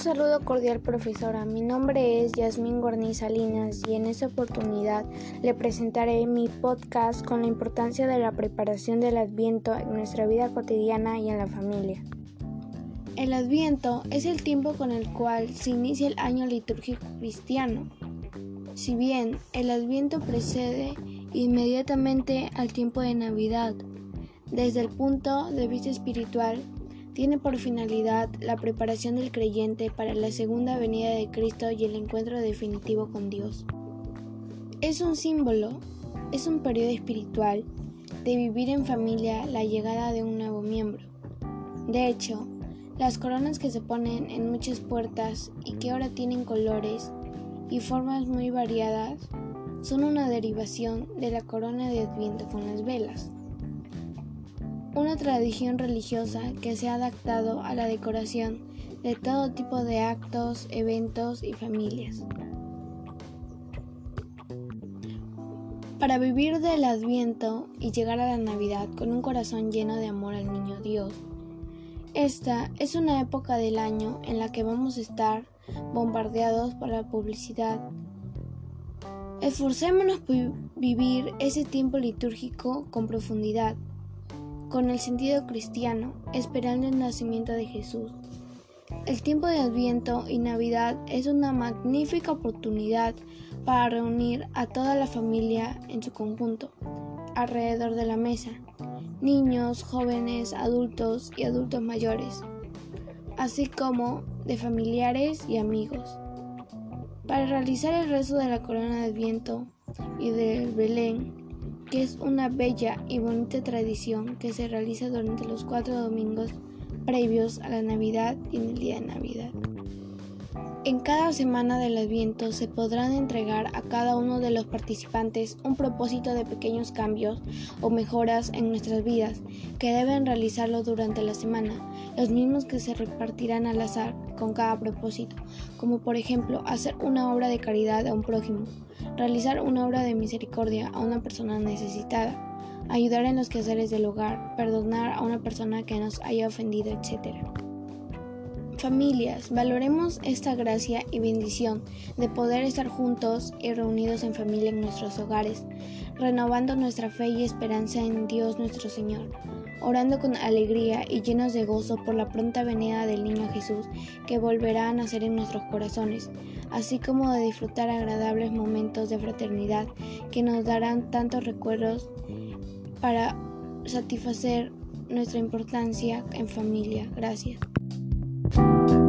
saludo cordial profesora, mi nombre es Yasmín Guarniz Salinas y en esta oportunidad le presentaré mi podcast con la importancia de la preparación del adviento en nuestra vida cotidiana y en la familia. El adviento es el tiempo con el cual se inicia el año litúrgico cristiano. Si bien el adviento precede inmediatamente al tiempo de Navidad, desde el punto de vista espiritual, tiene por finalidad la preparación del creyente para la segunda venida de Cristo y el encuentro definitivo con Dios. Es un símbolo, es un periodo espiritual de vivir en familia la llegada de un nuevo miembro. De hecho, las coronas que se ponen en muchas puertas y que ahora tienen colores y formas muy variadas son una derivación de la corona de Adviento con las velas una tradición religiosa que se ha adaptado a la decoración de todo tipo de actos, eventos y familias. Para vivir del adviento y llegar a la Navidad con un corazón lleno de amor al niño Dios, esta es una época del año en la que vamos a estar bombardeados por la publicidad. Esforcémonos por vivir ese tiempo litúrgico con profundidad con el sentido cristiano, esperando el nacimiento de Jesús. El tiempo de Adviento y Navidad es una magnífica oportunidad para reunir a toda la familia en su conjunto, alrededor de la mesa, niños, jóvenes, adultos y adultos mayores, así como de familiares y amigos. Para realizar el rezo de la corona de Adviento y del Belén, que es una bella y bonita tradición que se realiza durante los cuatro domingos previos a la Navidad y en el día de Navidad. En cada semana del Adviento se podrán entregar a cada uno de los participantes un propósito de pequeños cambios o mejoras en nuestras vidas que deben realizarlo durante la semana, los mismos que se repartirán al azar con cada propósito, como por ejemplo hacer una obra de caridad a un prójimo, realizar una obra de misericordia a una persona necesitada, ayudar en los quehaceres del hogar, perdonar a una persona que nos haya ofendido, etc. Familias, valoremos esta gracia y bendición de poder estar juntos y reunidos en familia en nuestros hogares, renovando nuestra fe y esperanza en Dios nuestro Señor orando con alegría y llenos de gozo por la pronta venida del niño Jesús que volverá a nacer en nuestros corazones, así como de disfrutar agradables momentos de fraternidad que nos darán tantos recuerdos para satisfacer nuestra importancia en familia. Gracias. Thank you.